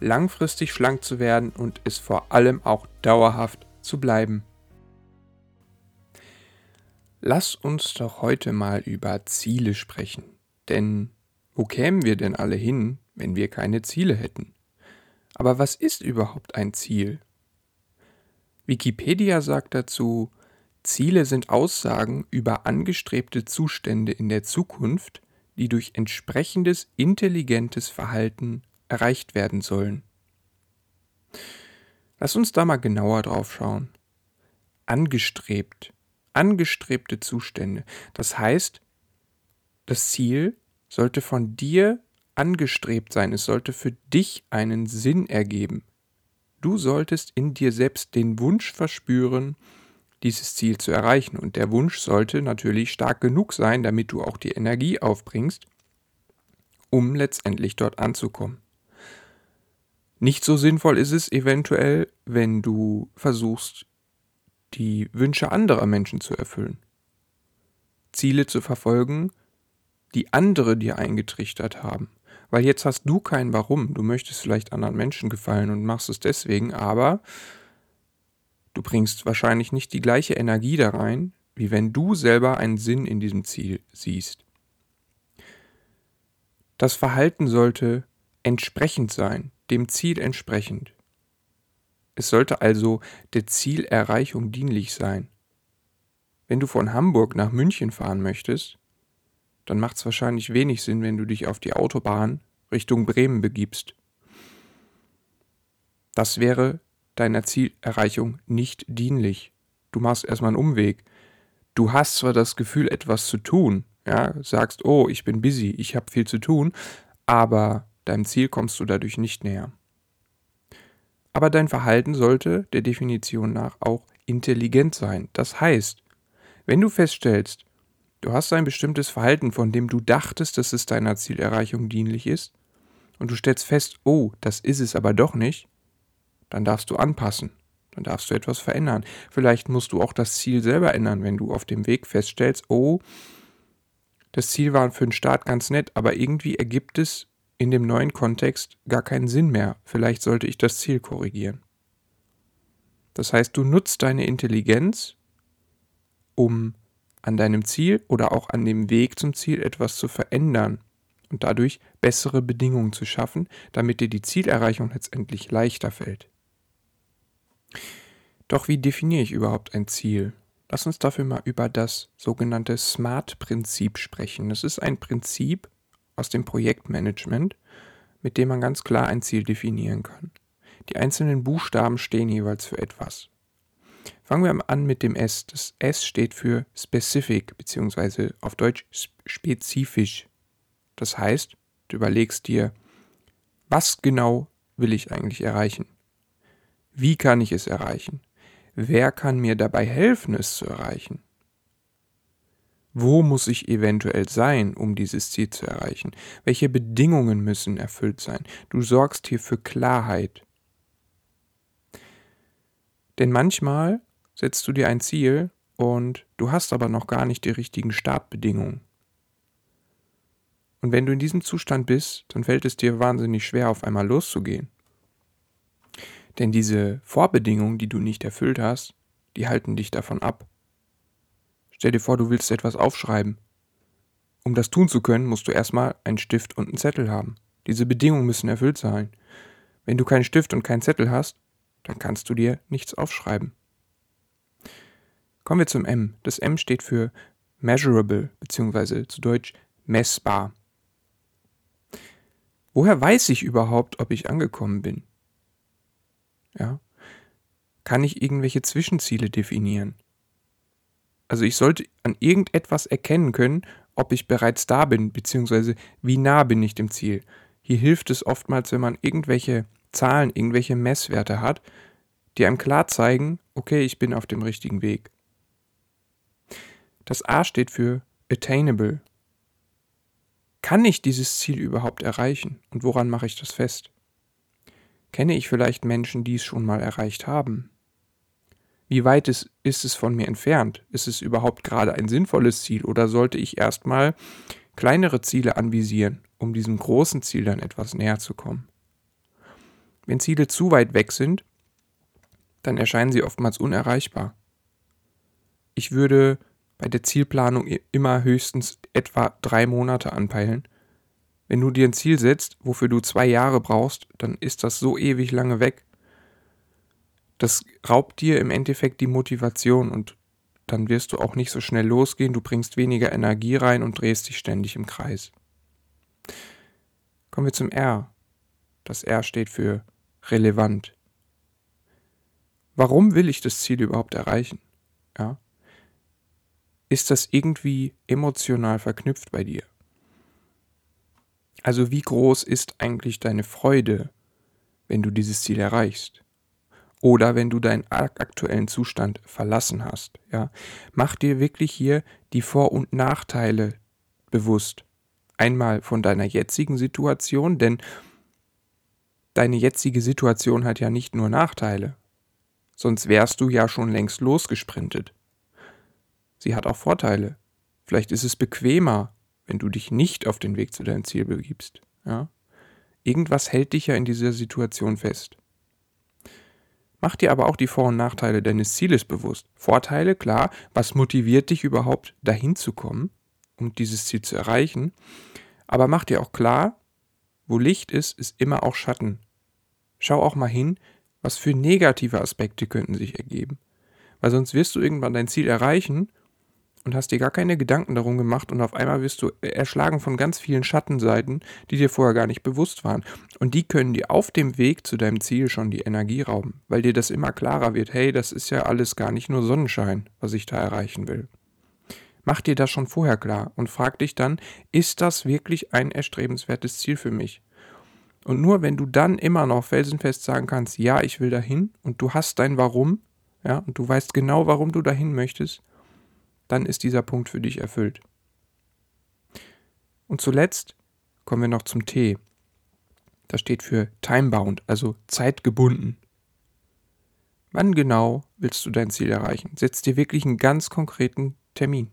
langfristig schlank zu werden und es vor allem auch dauerhaft zu bleiben. Lass uns doch heute mal über Ziele sprechen. Denn wo kämen wir denn alle hin, wenn wir keine Ziele hätten? Aber was ist überhaupt ein Ziel? Wikipedia sagt dazu, Ziele sind Aussagen über angestrebte Zustände in der Zukunft, die durch entsprechendes intelligentes Verhalten erreicht werden sollen. Lass uns da mal genauer drauf schauen. Angestrebt. Angestrebte Zustände. Das heißt, das Ziel sollte von dir angestrebt sein. Es sollte für dich einen Sinn ergeben. Du solltest in dir selbst den Wunsch verspüren, dieses Ziel zu erreichen. Und der Wunsch sollte natürlich stark genug sein, damit du auch die Energie aufbringst, um letztendlich dort anzukommen. Nicht so sinnvoll ist es eventuell, wenn du versuchst, die Wünsche anderer Menschen zu erfüllen. Ziele zu verfolgen, die andere dir eingetrichtert haben. Weil jetzt hast du kein Warum. Du möchtest vielleicht anderen Menschen gefallen und machst es deswegen, aber du bringst wahrscheinlich nicht die gleiche Energie da rein, wie wenn du selber einen Sinn in diesem Ziel siehst. Das Verhalten sollte entsprechend sein, dem Ziel entsprechend. Es sollte also der Zielerreichung dienlich sein. Wenn du von Hamburg nach München fahren möchtest, dann macht es wahrscheinlich wenig Sinn, wenn du dich auf die Autobahn Richtung Bremen begibst. Das wäre deiner Zielerreichung nicht dienlich. Du machst erstmal einen Umweg. Du hast zwar das Gefühl, etwas zu tun, ja, sagst, oh, ich bin busy, ich habe viel zu tun, aber deinem Ziel kommst du dadurch nicht näher. Aber dein Verhalten sollte der Definition nach auch intelligent sein. Das heißt, wenn du feststellst, Du hast ein bestimmtes Verhalten, von dem du dachtest, dass es deiner Zielerreichung dienlich ist, und du stellst fest, oh, das ist es aber doch nicht, dann darfst du anpassen, dann darfst du etwas verändern. Vielleicht musst du auch das Ziel selber ändern, wenn du auf dem Weg feststellst, oh, das Ziel war für den Start ganz nett, aber irgendwie ergibt es in dem neuen Kontext gar keinen Sinn mehr. Vielleicht sollte ich das Ziel korrigieren. Das heißt, du nutzt deine Intelligenz, um an deinem Ziel oder auch an dem Weg zum Ziel etwas zu verändern und dadurch bessere Bedingungen zu schaffen, damit dir die Zielerreichung letztendlich leichter fällt. Doch wie definiere ich überhaupt ein Ziel? Lass uns dafür mal über das sogenannte SMART-Prinzip sprechen. Das ist ein Prinzip aus dem Projektmanagement, mit dem man ganz klar ein Ziel definieren kann. Die einzelnen Buchstaben stehen jeweils für etwas. Fangen wir an mit dem S. Das S steht für specific, beziehungsweise auf Deutsch spezifisch. Das heißt, du überlegst dir, was genau will ich eigentlich erreichen? Wie kann ich es erreichen? Wer kann mir dabei helfen, es zu erreichen? Wo muss ich eventuell sein, um dieses Ziel zu erreichen? Welche Bedingungen müssen erfüllt sein? Du sorgst hier für Klarheit. Denn manchmal setzt du dir ein Ziel und du hast aber noch gar nicht die richtigen Startbedingungen. Und wenn du in diesem Zustand bist, dann fällt es dir wahnsinnig schwer, auf einmal loszugehen. Denn diese Vorbedingungen, die du nicht erfüllt hast, die halten dich davon ab. Stell dir vor, du willst etwas aufschreiben. Um das tun zu können, musst du erstmal einen Stift und einen Zettel haben. Diese Bedingungen müssen erfüllt sein. Wenn du keinen Stift und keinen Zettel hast, dann kannst du dir nichts aufschreiben. Kommen wir zum M. Das M steht für measurable bzw. zu Deutsch messbar. Woher weiß ich überhaupt, ob ich angekommen bin? Ja? Kann ich irgendwelche Zwischenziele definieren? Also ich sollte an irgendetwas erkennen können, ob ich bereits da bin, beziehungsweise wie nah bin ich dem Ziel. Hier hilft es oftmals, wenn man irgendwelche Zahlen, irgendwelche Messwerte hat, die einem klar zeigen, okay, ich bin auf dem richtigen Weg. Das A steht für attainable. Kann ich dieses Ziel überhaupt erreichen und woran mache ich das fest? Kenne ich vielleicht Menschen, die es schon mal erreicht haben? Wie weit ist, ist es von mir entfernt? Ist es überhaupt gerade ein sinnvolles Ziel oder sollte ich erstmal kleinere Ziele anvisieren, um diesem großen Ziel dann etwas näher zu kommen? Wenn Ziele zu weit weg sind, dann erscheinen sie oftmals unerreichbar. Ich würde bei der Zielplanung immer höchstens etwa drei Monate anpeilen. Wenn du dir ein Ziel setzt, wofür du zwei Jahre brauchst, dann ist das so ewig lange weg. Das raubt dir im Endeffekt die Motivation und dann wirst du auch nicht so schnell losgehen, du bringst weniger Energie rein und drehst dich ständig im Kreis. Kommen wir zum R. Das R steht für relevant. Warum will ich das Ziel überhaupt erreichen? Ja? ist das irgendwie emotional verknüpft bei dir? Also wie groß ist eigentlich deine Freude, wenn du dieses Ziel erreichst? Oder wenn du deinen aktuellen Zustand verlassen hast, ja? Mach dir wirklich hier die Vor- und Nachteile bewusst. Einmal von deiner jetzigen Situation, denn deine jetzige Situation hat ja nicht nur Nachteile. Sonst wärst du ja schon längst losgesprintet. Sie hat auch Vorteile. Vielleicht ist es bequemer, wenn du dich nicht auf den Weg zu deinem Ziel begibst. Ja? Irgendwas hält dich ja in dieser Situation fest. Mach dir aber auch die Vor- und Nachteile deines Zieles bewusst. Vorteile, klar, was motiviert dich überhaupt dahin zu kommen, um dieses Ziel zu erreichen. Aber mach dir auch klar, wo Licht ist, ist immer auch Schatten. Schau auch mal hin, was für negative Aspekte könnten sich ergeben. Weil sonst wirst du irgendwann dein Ziel erreichen und hast dir gar keine Gedanken darum gemacht und auf einmal wirst du erschlagen von ganz vielen Schattenseiten, die dir vorher gar nicht bewusst waren. Und die können dir auf dem Weg zu deinem Ziel schon die Energie rauben, weil dir das immer klarer wird, hey, das ist ja alles gar nicht nur Sonnenschein, was ich da erreichen will. Mach dir das schon vorher klar und frag dich dann, ist das wirklich ein erstrebenswertes Ziel für mich? Und nur wenn du dann immer noch felsenfest sagen kannst, ja, ich will dahin und du hast dein Warum, ja, und du weißt genau, warum du dahin möchtest, dann ist dieser Punkt für dich erfüllt. Und zuletzt kommen wir noch zum T. Das steht für timebound, also zeitgebunden. Wann genau willst du dein Ziel erreichen? Setz dir wirklich einen ganz konkreten Termin.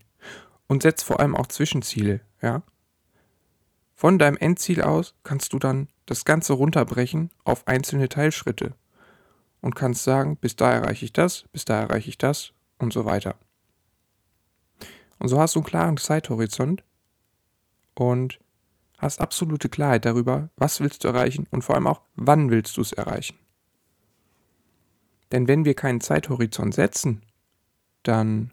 Und setz vor allem auch Zwischenziele, ja? Von deinem Endziel aus kannst du dann das Ganze runterbrechen auf einzelne Teilschritte und kannst sagen, bis da erreiche ich das, bis da erreiche ich das und so weiter. Und so hast du einen klaren Zeithorizont und hast absolute Klarheit darüber, was willst du erreichen und vor allem auch, wann willst du es erreichen. Denn wenn wir keinen Zeithorizont setzen, dann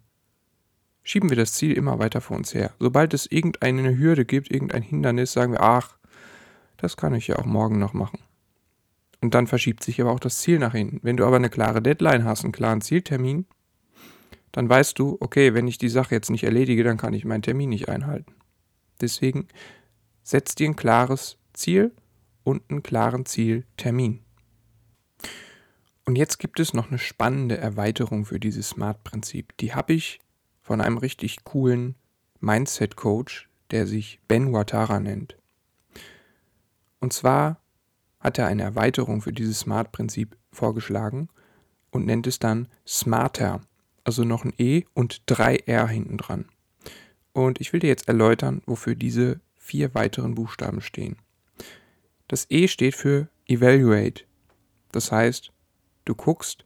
schieben wir das Ziel immer weiter vor uns her. Sobald es irgendeine Hürde gibt, irgendein Hindernis, sagen wir, ach, das kann ich ja auch morgen noch machen. Und dann verschiebt sich aber auch das Ziel nach hinten. Wenn du aber eine klare Deadline hast, einen klaren Zieltermin, dann weißt du, okay, wenn ich die Sache jetzt nicht erledige, dann kann ich meinen Termin nicht einhalten. Deswegen setz dir ein klares Ziel und einen klaren Zieltermin. Und jetzt gibt es noch eine spannende Erweiterung für dieses Smart-Prinzip. Die habe ich von einem richtig coolen Mindset-Coach, der sich Ben Watara nennt. Und zwar hat er eine Erweiterung für dieses Smart-Prinzip vorgeschlagen und nennt es dann Smarter also noch ein E und drei R hinten dran. Und ich will dir jetzt erläutern, wofür diese vier weiteren Buchstaben stehen. Das E steht für Evaluate. Das heißt, du guckst,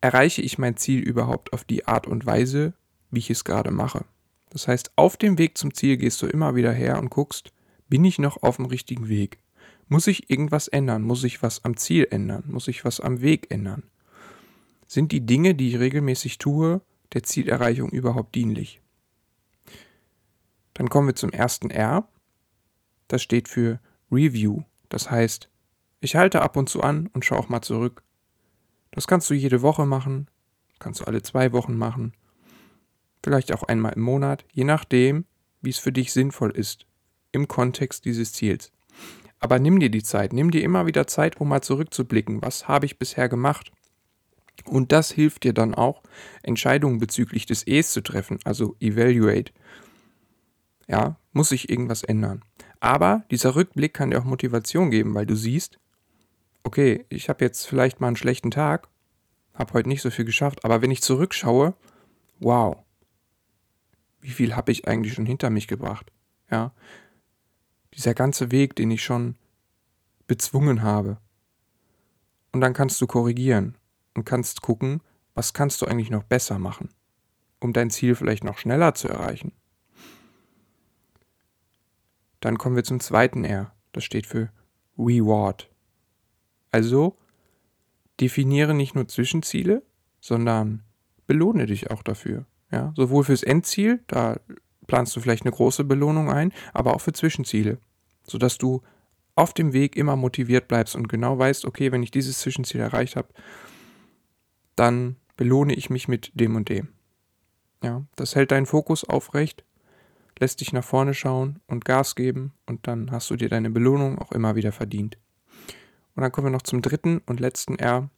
erreiche ich mein Ziel überhaupt auf die Art und Weise, wie ich es gerade mache. Das heißt, auf dem Weg zum Ziel gehst du immer wieder her und guckst, bin ich noch auf dem richtigen Weg? Muss ich irgendwas ändern? Muss ich was am Ziel ändern? Muss ich was am Weg ändern? Sind die Dinge, die ich regelmäßig tue, der Zielerreichung überhaupt dienlich? Dann kommen wir zum ersten R. Das steht für Review. Das heißt, ich halte ab und zu an und schaue auch mal zurück. Das kannst du jede Woche machen, kannst du alle zwei Wochen machen, vielleicht auch einmal im Monat, je nachdem, wie es für dich sinnvoll ist im Kontext dieses Ziels. Aber nimm dir die Zeit, nimm dir immer wieder Zeit, um mal zurückzublicken. Was habe ich bisher gemacht? Und das hilft dir dann auch, Entscheidungen bezüglich des E's zu treffen, also evaluate. Ja, muss sich irgendwas ändern. Aber dieser Rückblick kann dir auch Motivation geben, weil du siehst, okay, ich habe jetzt vielleicht mal einen schlechten Tag, habe heute nicht so viel geschafft, aber wenn ich zurückschaue, wow, wie viel habe ich eigentlich schon hinter mich gebracht? Ja, dieser ganze Weg, den ich schon bezwungen habe. Und dann kannst du korrigieren und kannst gucken, was kannst du eigentlich noch besser machen, um dein Ziel vielleicht noch schneller zu erreichen. Dann kommen wir zum zweiten R. Das steht für Reward. Also definiere nicht nur Zwischenziele, sondern belohne dich auch dafür. Ja, sowohl fürs Endziel, da planst du vielleicht eine große Belohnung ein, aber auch für Zwischenziele, sodass du auf dem Weg immer motiviert bleibst und genau weißt, okay, wenn ich dieses Zwischenziel erreicht habe, dann belohne ich mich mit dem und dem. Ja, das hält deinen Fokus aufrecht, lässt dich nach vorne schauen und Gas geben und dann hast du dir deine Belohnung auch immer wieder verdient. Und dann kommen wir noch zum dritten und letzten R.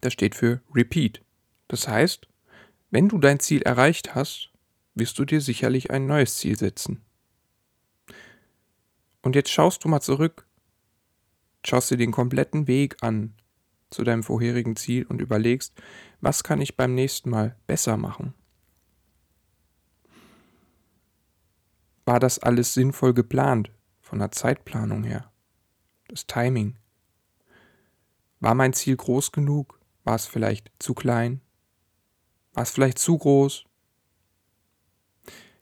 Das steht für Repeat. Das heißt, wenn du dein Ziel erreicht hast, wirst du dir sicherlich ein neues Ziel setzen. Und jetzt schaust du mal zurück, schaust dir den kompletten Weg an zu deinem vorherigen Ziel und überlegst, was kann ich beim nächsten Mal besser machen? War das alles sinnvoll geplant von der Zeitplanung her? Das Timing? War mein Ziel groß genug? War es vielleicht zu klein? War es vielleicht zu groß?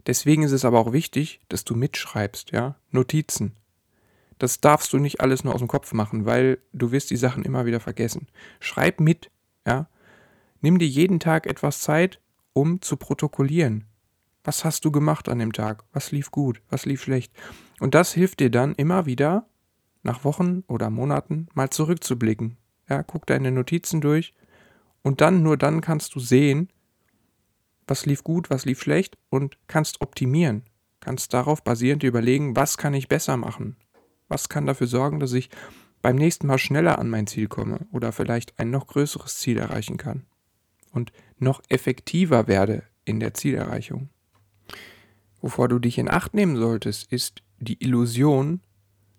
Deswegen ist es aber auch wichtig, dass du mitschreibst, ja, Notizen. Das darfst du nicht alles nur aus dem Kopf machen, weil du wirst die Sachen immer wieder vergessen. Schreib mit, ja. Nimm dir jeden Tag etwas Zeit, um zu protokollieren. Was hast du gemacht an dem Tag? Was lief gut? Was lief schlecht? Und das hilft dir dann immer wieder, nach Wochen oder Monaten mal zurückzublicken. Ja, guck deine Notizen durch und dann, nur dann kannst du sehen, was lief gut, was lief schlecht und kannst optimieren. Kannst darauf basierend überlegen, was kann ich besser machen? Was kann dafür sorgen, dass ich beim nächsten Mal schneller an mein Ziel komme oder vielleicht ein noch größeres Ziel erreichen kann und noch effektiver werde in der Zielerreichung. Wovor du dich in Acht nehmen solltest, ist die Illusion,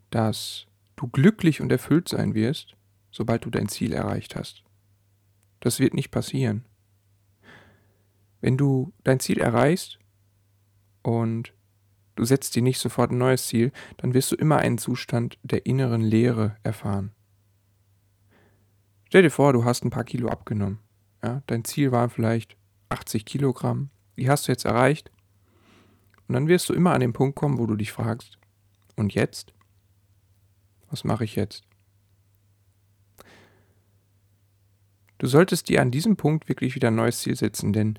dass du glücklich und erfüllt sein wirst, sobald du dein Ziel erreicht hast. Das wird nicht passieren. Wenn du dein Ziel erreichst und du setzt dir nicht sofort ein neues Ziel, dann wirst du immer einen Zustand der inneren Leere erfahren. Stell dir vor, du hast ein paar Kilo abgenommen. Ja, dein Ziel war vielleicht 80 Kilogramm. Die hast du jetzt erreicht. Und dann wirst du immer an den Punkt kommen, wo du dich fragst, und jetzt? Was mache ich jetzt? Du solltest dir an diesem Punkt wirklich wieder ein neues Ziel setzen, denn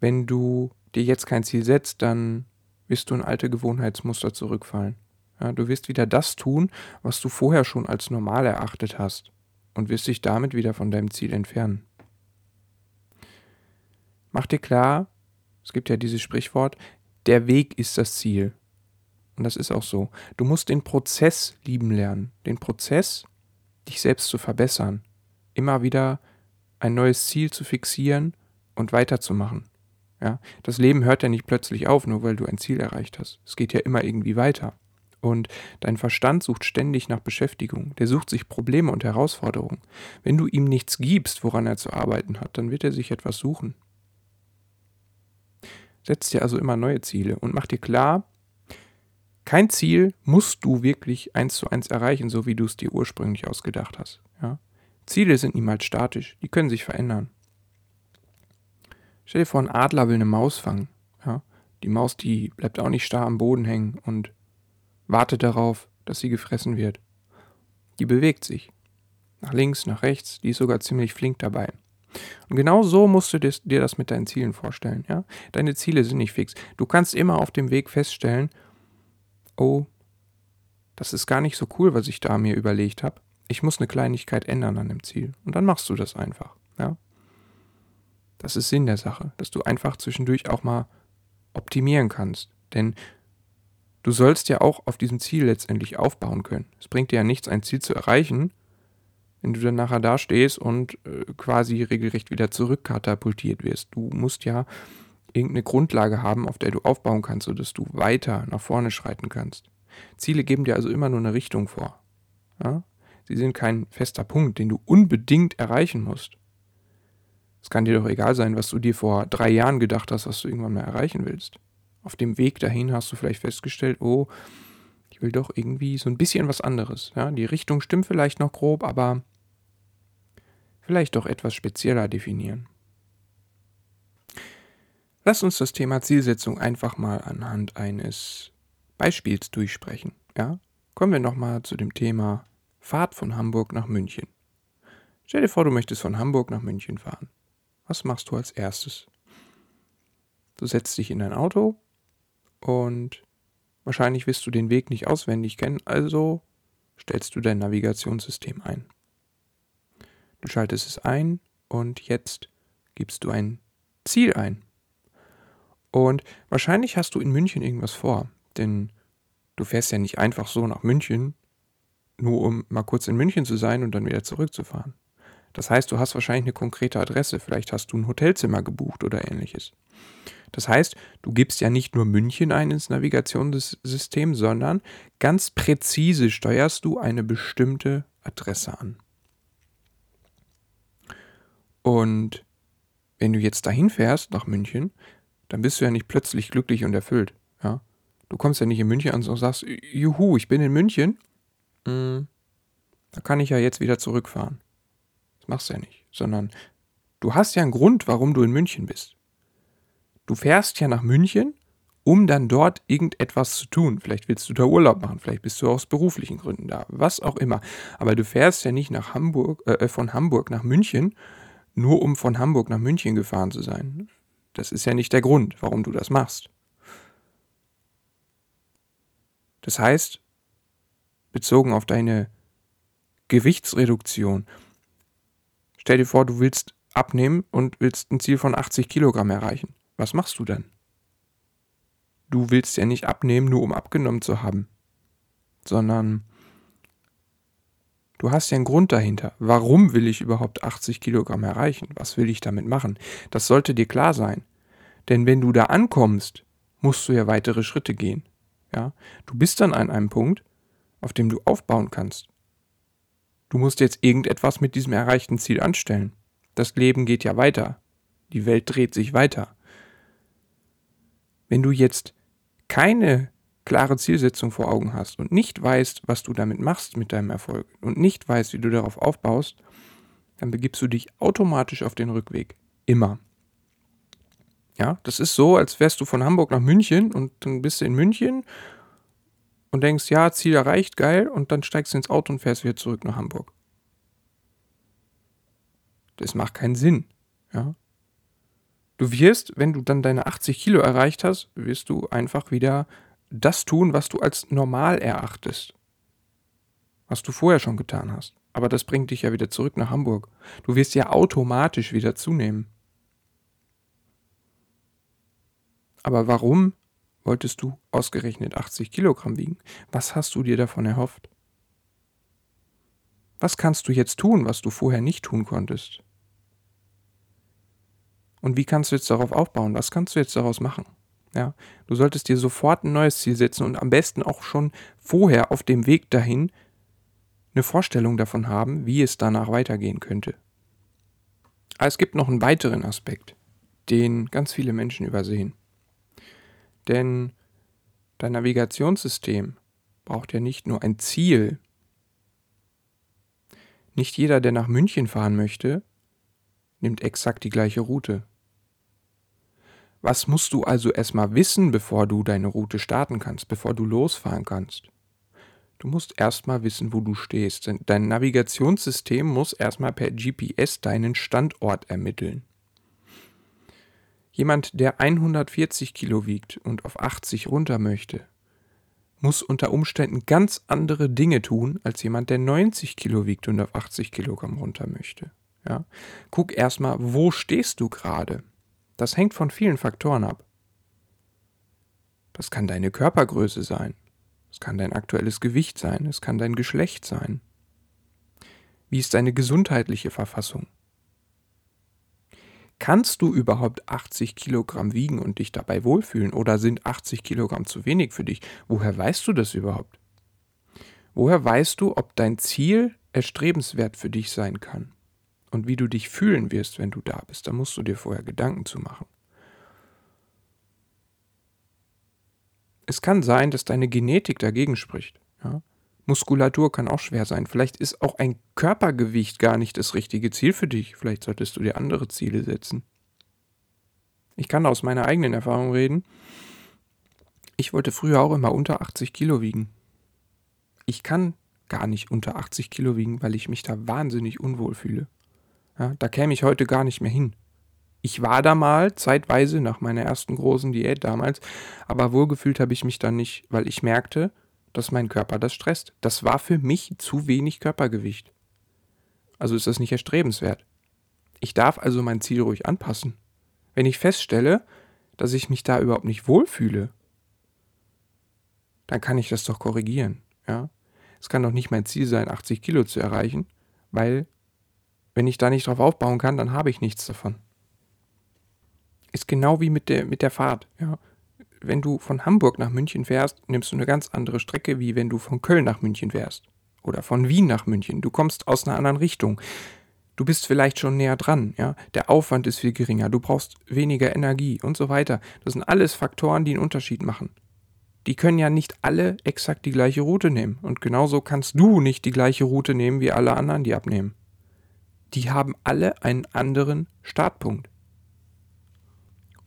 wenn du dir jetzt kein Ziel setzt, dann wirst du in alte Gewohnheitsmuster zurückfallen. Ja, du wirst wieder das tun, was du vorher schon als normal erachtet hast und wirst dich damit wieder von deinem Ziel entfernen. Mach dir klar, es gibt ja dieses Sprichwort, der Weg ist das Ziel. Und das ist auch so. Du musst den Prozess lieben lernen. Den Prozess, dich selbst zu verbessern. Immer wieder ein neues Ziel zu fixieren und weiterzumachen. Ja, das Leben hört ja nicht plötzlich auf, nur weil du ein Ziel erreicht hast. Es geht ja immer irgendwie weiter. Und dein Verstand sucht ständig nach Beschäftigung. Der sucht sich Probleme und Herausforderungen. Wenn du ihm nichts gibst, woran er zu arbeiten hat, dann wird er sich etwas suchen. Setz dir also immer neue Ziele und mach dir klar, kein Ziel musst du wirklich eins zu eins erreichen, so wie du es dir ursprünglich ausgedacht hast. Ja? Ziele sind niemals statisch, die können sich verändern. Stell dir vor, ein Adler will eine Maus fangen. Ja? Die Maus, die bleibt auch nicht starr am Boden hängen und wartet darauf, dass sie gefressen wird. Die bewegt sich. Nach links, nach rechts, die ist sogar ziemlich flink dabei. Und genau so musst du dir das mit deinen Zielen vorstellen. Ja? Deine Ziele sind nicht fix. Du kannst immer auf dem Weg feststellen, oh, das ist gar nicht so cool, was ich da mir überlegt habe. Ich muss eine Kleinigkeit ändern an dem Ziel. Und dann machst du das einfach. Ja? Das ist Sinn der Sache, dass du einfach zwischendurch auch mal optimieren kannst. Denn du sollst ja auch auf diesem Ziel letztendlich aufbauen können. Es bringt dir ja nichts, ein Ziel zu erreichen wenn du dann nachher da stehst und äh, quasi regelrecht wieder zurückkatapultiert wirst. Du musst ja irgendeine Grundlage haben, auf der du aufbauen kannst, sodass du weiter nach vorne schreiten kannst. Ziele geben dir also immer nur eine Richtung vor. Ja? Sie sind kein fester Punkt, den du unbedingt erreichen musst. Es kann dir doch egal sein, was du dir vor drei Jahren gedacht hast, was du irgendwann mal erreichen willst. Auf dem Weg dahin hast du vielleicht festgestellt, oh, ich will doch irgendwie so ein bisschen was anderes. Ja? Die Richtung stimmt vielleicht noch grob, aber vielleicht doch etwas spezieller definieren. Lass uns das Thema Zielsetzung einfach mal anhand eines Beispiels durchsprechen. Ja? Kommen wir nochmal zu dem Thema Fahrt von Hamburg nach München. Stell dir vor, du möchtest von Hamburg nach München fahren. Was machst du als erstes? Du setzt dich in dein Auto und wahrscheinlich wirst du den Weg nicht auswendig kennen, also stellst du dein Navigationssystem ein. Du schaltest es ein und jetzt gibst du ein Ziel ein. Und wahrscheinlich hast du in München irgendwas vor, denn du fährst ja nicht einfach so nach München, nur um mal kurz in München zu sein und dann wieder zurückzufahren. Das heißt, du hast wahrscheinlich eine konkrete Adresse, vielleicht hast du ein Hotelzimmer gebucht oder ähnliches. Das heißt, du gibst ja nicht nur München ein ins Navigationssystem, sondern ganz präzise steuerst du eine bestimmte Adresse an. Und wenn du jetzt dahin fährst, nach München, dann bist du ja nicht plötzlich glücklich und erfüllt. Ja? Du kommst ja nicht in München an und sagst, juhu, ich bin in München. Hm, da kann ich ja jetzt wieder zurückfahren. Machst ja nicht. Sondern du hast ja einen Grund, warum du in München bist. Du fährst ja nach München, um dann dort irgendetwas zu tun. Vielleicht willst du da Urlaub machen, vielleicht bist du aus beruflichen Gründen da, was auch immer. Aber du fährst ja nicht nach Hamburg, äh, von Hamburg nach München, nur um von Hamburg nach München gefahren zu sein. Das ist ja nicht der Grund, warum du das machst. Das heißt, bezogen auf deine Gewichtsreduktion, stell dir vor, du willst abnehmen und willst ein Ziel von 80 Kilogramm erreichen. Was machst du dann? Du willst ja nicht abnehmen, nur um abgenommen zu haben, sondern Du hast ja einen Grund dahinter. Warum will ich überhaupt 80 Kilogramm erreichen? Was will ich damit machen? Das sollte dir klar sein. Denn wenn du da ankommst, musst du ja weitere Schritte gehen. Ja? Du bist dann an einem Punkt, auf dem du aufbauen kannst. Du musst jetzt irgendetwas mit diesem erreichten Ziel anstellen. Das Leben geht ja weiter. Die Welt dreht sich weiter. Wenn du jetzt keine klare Zielsetzung vor Augen hast und nicht weißt, was du damit machst mit deinem Erfolg und nicht weißt, wie du darauf aufbaust, dann begibst du dich automatisch auf den Rückweg. Immer. Ja, das ist so, als wärst du von Hamburg nach München und dann bist du in München und denkst, ja, Ziel erreicht, geil, und dann steigst du ins Auto und fährst wieder zurück nach Hamburg. Das macht keinen Sinn. Ja. Du wirst, wenn du dann deine 80 Kilo erreicht hast, wirst du einfach wieder das tun, was du als normal erachtest. Was du vorher schon getan hast. Aber das bringt dich ja wieder zurück nach Hamburg. Du wirst ja automatisch wieder zunehmen. Aber warum wolltest du ausgerechnet 80 Kilogramm wiegen? Was hast du dir davon erhofft? Was kannst du jetzt tun, was du vorher nicht tun konntest? Und wie kannst du jetzt darauf aufbauen? Was kannst du jetzt daraus machen? Ja, du solltest dir sofort ein neues Ziel setzen und am besten auch schon vorher auf dem Weg dahin eine Vorstellung davon haben, wie es danach weitergehen könnte. Aber es gibt noch einen weiteren Aspekt, den ganz viele Menschen übersehen. Denn dein Navigationssystem braucht ja nicht nur ein Ziel. Nicht jeder, der nach München fahren möchte, nimmt exakt die gleiche Route. Was musst du also erstmal wissen, bevor du deine Route starten kannst, bevor du losfahren kannst? Du musst erstmal wissen, wo du stehst. Dein Navigationssystem muss erstmal per GPS deinen Standort ermitteln. Jemand, der 140 Kilo wiegt und auf 80 runter möchte, muss unter Umständen ganz andere Dinge tun, als jemand, der 90 Kilo wiegt und auf 80 Kilogramm runter möchte. Ja? Guck erstmal, wo stehst du gerade? Das hängt von vielen Faktoren ab. Das kann deine Körpergröße sein. Es kann dein aktuelles Gewicht sein. Es kann dein Geschlecht sein. Wie ist deine gesundheitliche Verfassung? Kannst du überhaupt 80 Kilogramm wiegen und dich dabei wohlfühlen oder sind 80 Kilogramm zu wenig für dich? Woher weißt du das überhaupt? Woher weißt du, ob dein Ziel erstrebenswert für dich sein kann? Und wie du dich fühlen wirst, wenn du da bist, da musst du dir vorher Gedanken zu machen. Es kann sein, dass deine Genetik dagegen spricht. Ja? Muskulatur kann auch schwer sein. Vielleicht ist auch ein Körpergewicht gar nicht das richtige Ziel für dich. Vielleicht solltest du dir andere Ziele setzen. Ich kann aus meiner eigenen Erfahrung reden. Ich wollte früher auch immer unter 80 Kilo wiegen. Ich kann gar nicht unter 80 Kilo wiegen, weil ich mich da wahnsinnig unwohl fühle. Ja, da käme ich heute gar nicht mehr hin. Ich war da mal zeitweise nach meiner ersten großen Diät damals, aber wohlgefühlt habe ich mich dann nicht, weil ich merkte, dass mein Körper das stresst. Das war für mich zu wenig Körpergewicht. Also ist das nicht erstrebenswert. Ich darf also mein Ziel ruhig anpassen. Wenn ich feststelle, dass ich mich da überhaupt nicht wohlfühle, dann kann ich das doch korrigieren. Ja? Es kann doch nicht mein Ziel sein, 80 Kilo zu erreichen, weil wenn ich da nicht drauf aufbauen kann, dann habe ich nichts davon. Ist genau wie mit der, mit der Fahrt. Ja? Wenn du von Hamburg nach München fährst, nimmst du eine ganz andere Strecke, wie wenn du von Köln nach München fährst. Oder von Wien nach München. Du kommst aus einer anderen Richtung. Du bist vielleicht schon näher dran, ja. Der Aufwand ist viel geringer, du brauchst weniger Energie und so weiter. Das sind alles Faktoren, die einen Unterschied machen. Die können ja nicht alle exakt die gleiche Route nehmen. Und genauso kannst du nicht die gleiche Route nehmen wie alle anderen, die abnehmen. Die haben alle einen anderen Startpunkt.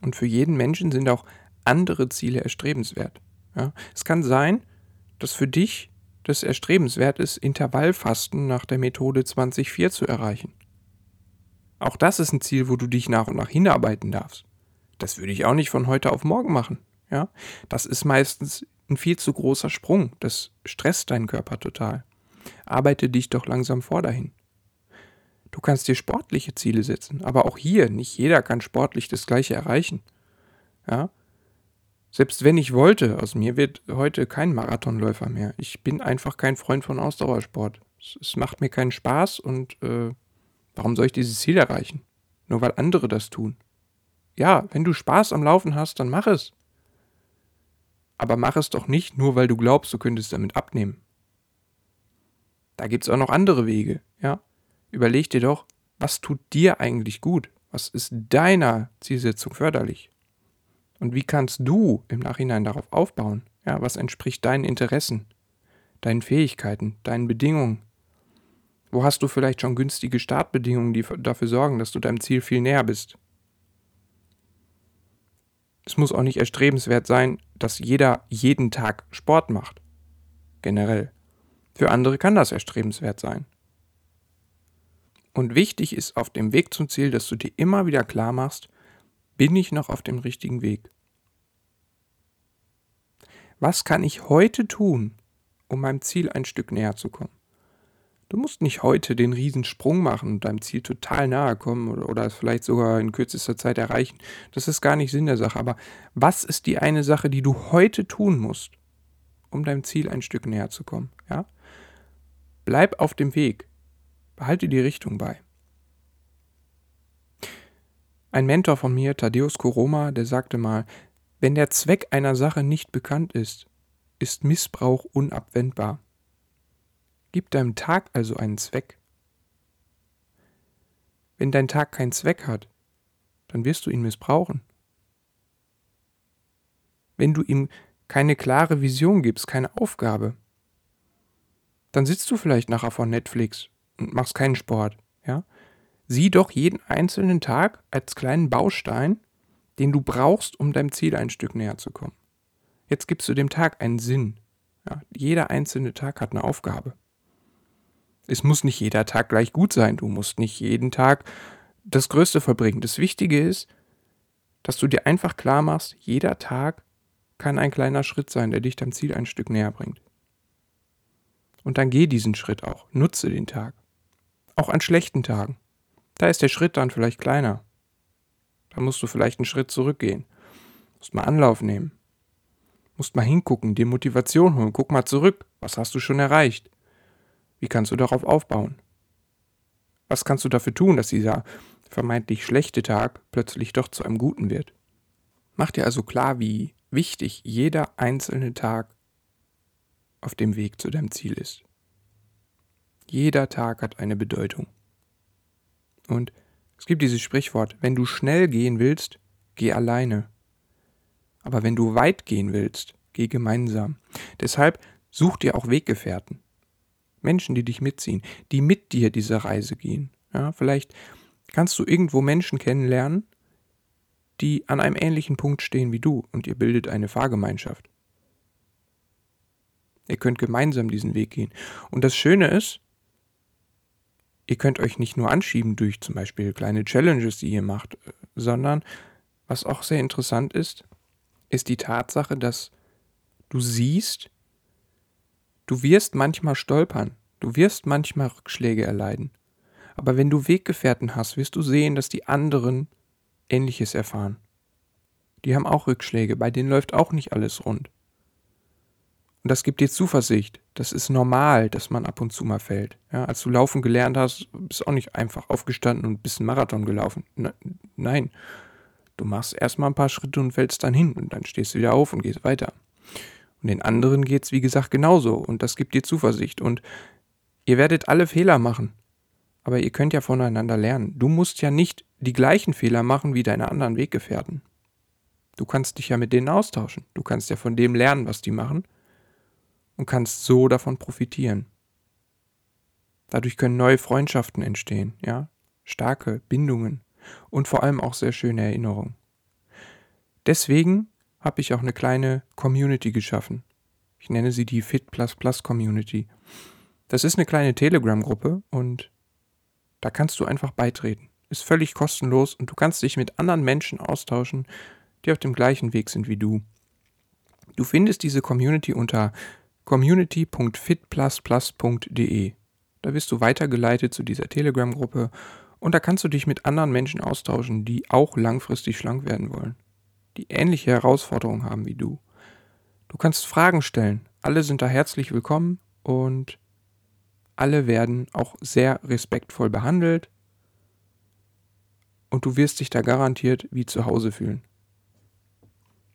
Und für jeden Menschen sind auch andere Ziele erstrebenswert. Ja? Es kann sein, dass für dich das erstrebenswert ist, Intervallfasten nach der Methode 20-4 zu erreichen. Auch das ist ein Ziel, wo du dich nach und nach hinarbeiten darfst. Das würde ich auch nicht von heute auf morgen machen. Ja? Das ist meistens ein viel zu großer Sprung. Das stresst deinen Körper total. Arbeite dich doch langsam vor dahin. Du kannst dir sportliche Ziele setzen, aber auch hier, nicht jeder kann sportlich das Gleiche erreichen. Ja? Selbst wenn ich wollte, aus mir wird heute kein Marathonläufer mehr. Ich bin einfach kein Freund von Ausdauersport. Es, es macht mir keinen Spaß und äh, warum soll ich dieses Ziel erreichen? Nur weil andere das tun. Ja, wenn du Spaß am Laufen hast, dann mach es. Aber mach es doch nicht, nur weil du glaubst, du könntest damit abnehmen. Da gibt es auch noch andere Wege, ja? Überleg dir doch, was tut dir eigentlich gut? Was ist deiner Zielsetzung förderlich? Und wie kannst du im Nachhinein darauf aufbauen? Ja, was entspricht deinen Interessen, deinen Fähigkeiten, deinen Bedingungen? Wo hast du vielleicht schon günstige Startbedingungen, die dafür sorgen, dass du deinem Ziel viel näher bist? Es muss auch nicht erstrebenswert sein, dass jeder jeden Tag Sport macht. Generell. Für andere kann das erstrebenswert sein. Und wichtig ist auf dem Weg zum Ziel, dass du dir immer wieder klar machst, bin ich noch auf dem richtigen Weg? Was kann ich heute tun, um meinem Ziel ein Stück näher zu kommen? Du musst nicht heute den Riesensprung machen und deinem Ziel total nahe kommen oder, oder es vielleicht sogar in kürzester Zeit erreichen. Das ist gar nicht Sinn der Sache. Aber was ist die eine Sache, die du heute tun musst, um deinem Ziel ein Stück näher zu kommen? Ja? Bleib auf dem Weg. Behalte die Richtung bei. Ein Mentor von mir, Thaddeus Koroma, der sagte mal, wenn der Zweck einer Sache nicht bekannt ist, ist Missbrauch unabwendbar. Gib deinem Tag also einen Zweck. Wenn dein Tag keinen Zweck hat, dann wirst du ihn missbrauchen. Wenn du ihm keine klare Vision gibst, keine Aufgabe, dann sitzt du vielleicht nachher vor Netflix und machst keinen Sport, ja? Sieh doch jeden einzelnen Tag als kleinen Baustein, den du brauchst, um deinem Ziel ein Stück näher zu kommen. Jetzt gibst du dem Tag einen Sinn. Ja, jeder einzelne Tag hat eine Aufgabe. Es muss nicht jeder Tag gleich gut sein. Du musst nicht jeden Tag das Größte verbringen. Das Wichtige ist, dass du dir einfach klar machst, jeder Tag kann ein kleiner Schritt sein, der dich deinem Ziel ein Stück näher bringt. Und dann geh diesen Schritt auch. Nutze den Tag. Auch an schlechten Tagen. Da ist der Schritt dann vielleicht kleiner. Da musst du vielleicht einen Schritt zurückgehen. Musst mal Anlauf nehmen. Musst mal hingucken, dir Motivation holen. Guck mal zurück. Was hast du schon erreicht? Wie kannst du darauf aufbauen? Was kannst du dafür tun, dass dieser vermeintlich schlechte Tag plötzlich doch zu einem guten wird? Mach dir also klar, wie wichtig jeder einzelne Tag auf dem Weg zu deinem Ziel ist. Jeder Tag hat eine Bedeutung. Und es gibt dieses Sprichwort, wenn du schnell gehen willst, geh alleine. Aber wenn du weit gehen willst, geh gemeinsam. Deshalb such dir auch Weggefährten. Menschen, die dich mitziehen, die mit dir diese Reise gehen. Ja, vielleicht kannst du irgendwo Menschen kennenlernen, die an einem ähnlichen Punkt stehen wie du und ihr bildet eine Fahrgemeinschaft. Ihr könnt gemeinsam diesen Weg gehen. Und das Schöne ist, ihr könnt euch nicht nur anschieben durch zum Beispiel kleine Challenges, die ihr macht, sondern was auch sehr interessant ist, ist die Tatsache, dass du siehst, du wirst manchmal stolpern, du wirst manchmal Rückschläge erleiden. Aber wenn du Weggefährten hast, wirst du sehen, dass die anderen Ähnliches erfahren. Die haben auch Rückschläge, bei denen läuft auch nicht alles rund. Und das gibt dir Zuversicht. Das ist normal, dass man ab und zu mal fällt. Ja, als du laufen gelernt hast, bist auch nicht einfach aufgestanden und bist einen Marathon gelaufen. Ne, nein. Du machst erstmal ein paar Schritte und fällst dann hin und dann stehst du wieder auf und gehst weiter. Und den anderen geht es, wie gesagt, genauso und das gibt dir Zuversicht. Und ihr werdet alle Fehler machen. Aber ihr könnt ja voneinander lernen. Du musst ja nicht die gleichen Fehler machen wie deine anderen Weggefährten. Du kannst dich ja mit denen austauschen. Du kannst ja von dem lernen, was die machen und kannst so davon profitieren. Dadurch können neue Freundschaften entstehen, ja, starke Bindungen und vor allem auch sehr schöne Erinnerungen. Deswegen habe ich auch eine kleine Community geschaffen. Ich nenne sie die Fit Community. Das ist eine kleine Telegram-Gruppe und da kannst du einfach beitreten. Ist völlig kostenlos und du kannst dich mit anderen Menschen austauschen, die auf dem gleichen Weg sind wie du. Du findest diese Community unter community.fitplusplus.de. Da wirst du weitergeleitet zu dieser Telegram-Gruppe und da kannst du dich mit anderen Menschen austauschen, die auch langfristig schlank werden wollen, die ähnliche Herausforderungen haben wie du. Du kannst Fragen stellen, alle sind da herzlich willkommen und alle werden auch sehr respektvoll behandelt und du wirst dich da garantiert wie zu Hause fühlen.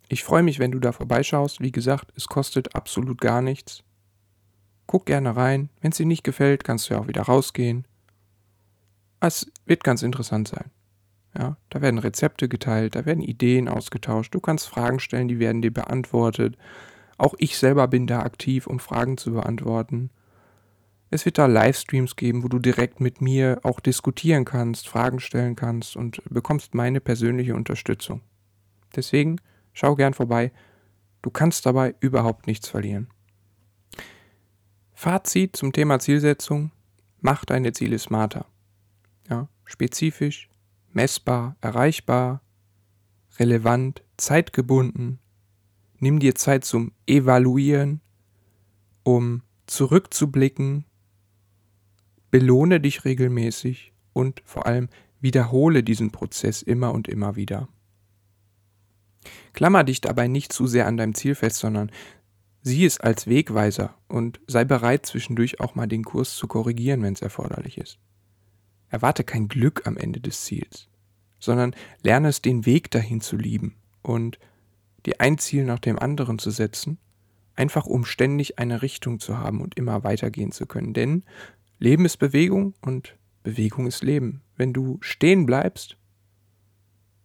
Ich freue mich, wenn du da vorbeischaust. Wie gesagt, es kostet absolut gar nichts. Guck gerne rein. Wenn es dir nicht gefällt, kannst du ja auch wieder rausgehen. Es wird ganz interessant sein. Ja, da werden Rezepte geteilt, da werden Ideen ausgetauscht. Du kannst Fragen stellen, die werden dir beantwortet. Auch ich selber bin da aktiv, um Fragen zu beantworten. Es wird da Livestreams geben, wo du direkt mit mir auch diskutieren kannst, Fragen stellen kannst und bekommst meine persönliche Unterstützung. Deswegen Schau gern vorbei. Du kannst dabei überhaupt nichts verlieren. Fazit zum Thema Zielsetzung. Mach deine Ziele smarter. Ja, spezifisch, messbar, erreichbar, relevant, zeitgebunden. Nimm dir Zeit zum Evaluieren, um zurückzublicken. Belohne dich regelmäßig und vor allem wiederhole diesen Prozess immer und immer wieder. Klammer dich dabei nicht zu sehr an deinem Ziel fest, sondern sieh es als Wegweiser und sei bereit, zwischendurch auch mal den Kurs zu korrigieren, wenn es erforderlich ist. Erwarte kein Glück am Ende des Ziels, sondern lerne es, den Weg dahin zu lieben und dir ein Ziel nach dem anderen zu setzen, einfach um ständig eine Richtung zu haben und immer weitergehen zu können. Denn Leben ist Bewegung und Bewegung ist Leben. Wenn du stehen bleibst,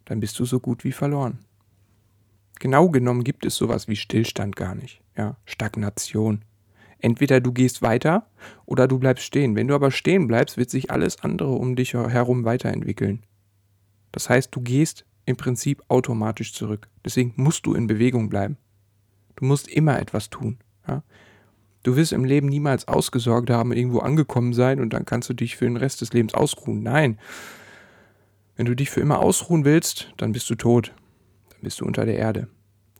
dann bist du so gut wie verloren. Genau genommen gibt es sowas wie Stillstand gar nicht. Ja, Stagnation. Entweder du gehst weiter oder du bleibst stehen. Wenn du aber stehen bleibst, wird sich alles andere um dich herum weiterentwickeln. Das heißt, du gehst im Prinzip automatisch zurück. Deswegen musst du in Bewegung bleiben. Du musst immer etwas tun. Ja? Du wirst im Leben niemals ausgesorgt haben, irgendwo angekommen sein und dann kannst du dich für den Rest des Lebens ausruhen. Nein. Wenn du dich für immer ausruhen willst, dann bist du tot bist du unter der Erde.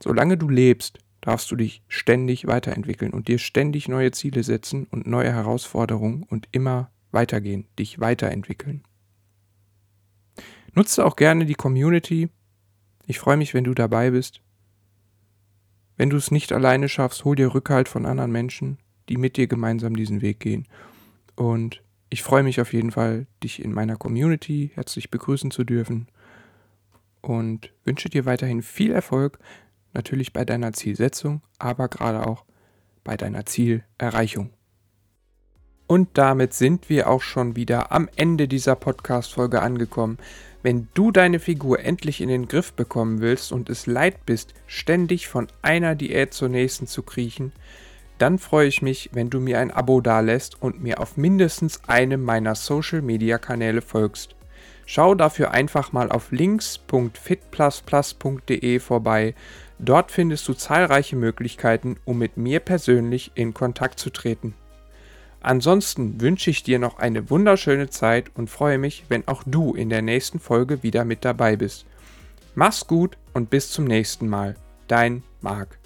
Solange du lebst, darfst du dich ständig weiterentwickeln und dir ständig neue Ziele setzen und neue Herausforderungen und immer weitergehen, dich weiterentwickeln. Nutze auch gerne die Community. Ich freue mich, wenn du dabei bist. Wenn du es nicht alleine schaffst, hol dir Rückhalt von anderen Menschen, die mit dir gemeinsam diesen Weg gehen. Und Ich freue mich auf jeden Fall, dich in meiner Community herzlich begrüßen zu dürfen und wünsche dir weiterhin viel Erfolg, natürlich bei deiner Zielsetzung, aber gerade auch bei deiner Zielerreichung. Und damit sind wir auch schon wieder am Ende dieser Podcast-Folge angekommen. Wenn du deine Figur endlich in den Griff bekommen willst und es leid bist, ständig von einer Diät zur nächsten zu kriechen, dann freue ich mich, wenn du mir ein Abo dalässt und mir auf mindestens einem meiner Social-Media-Kanäle folgst. Schau dafür einfach mal auf links.fitplusplus.de vorbei. Dort findest du zahlreiche Möglichkeiten, um mit mir persönlich in Kontakt zu treten. Ansonsten wünsche ich dir noch eine wunderschöne Zeit und freue mich, wenn auch du in der nächsten Folge wieder mit dabei bist. Mach's gut und bis zum nächsten Mal. Dein Marc.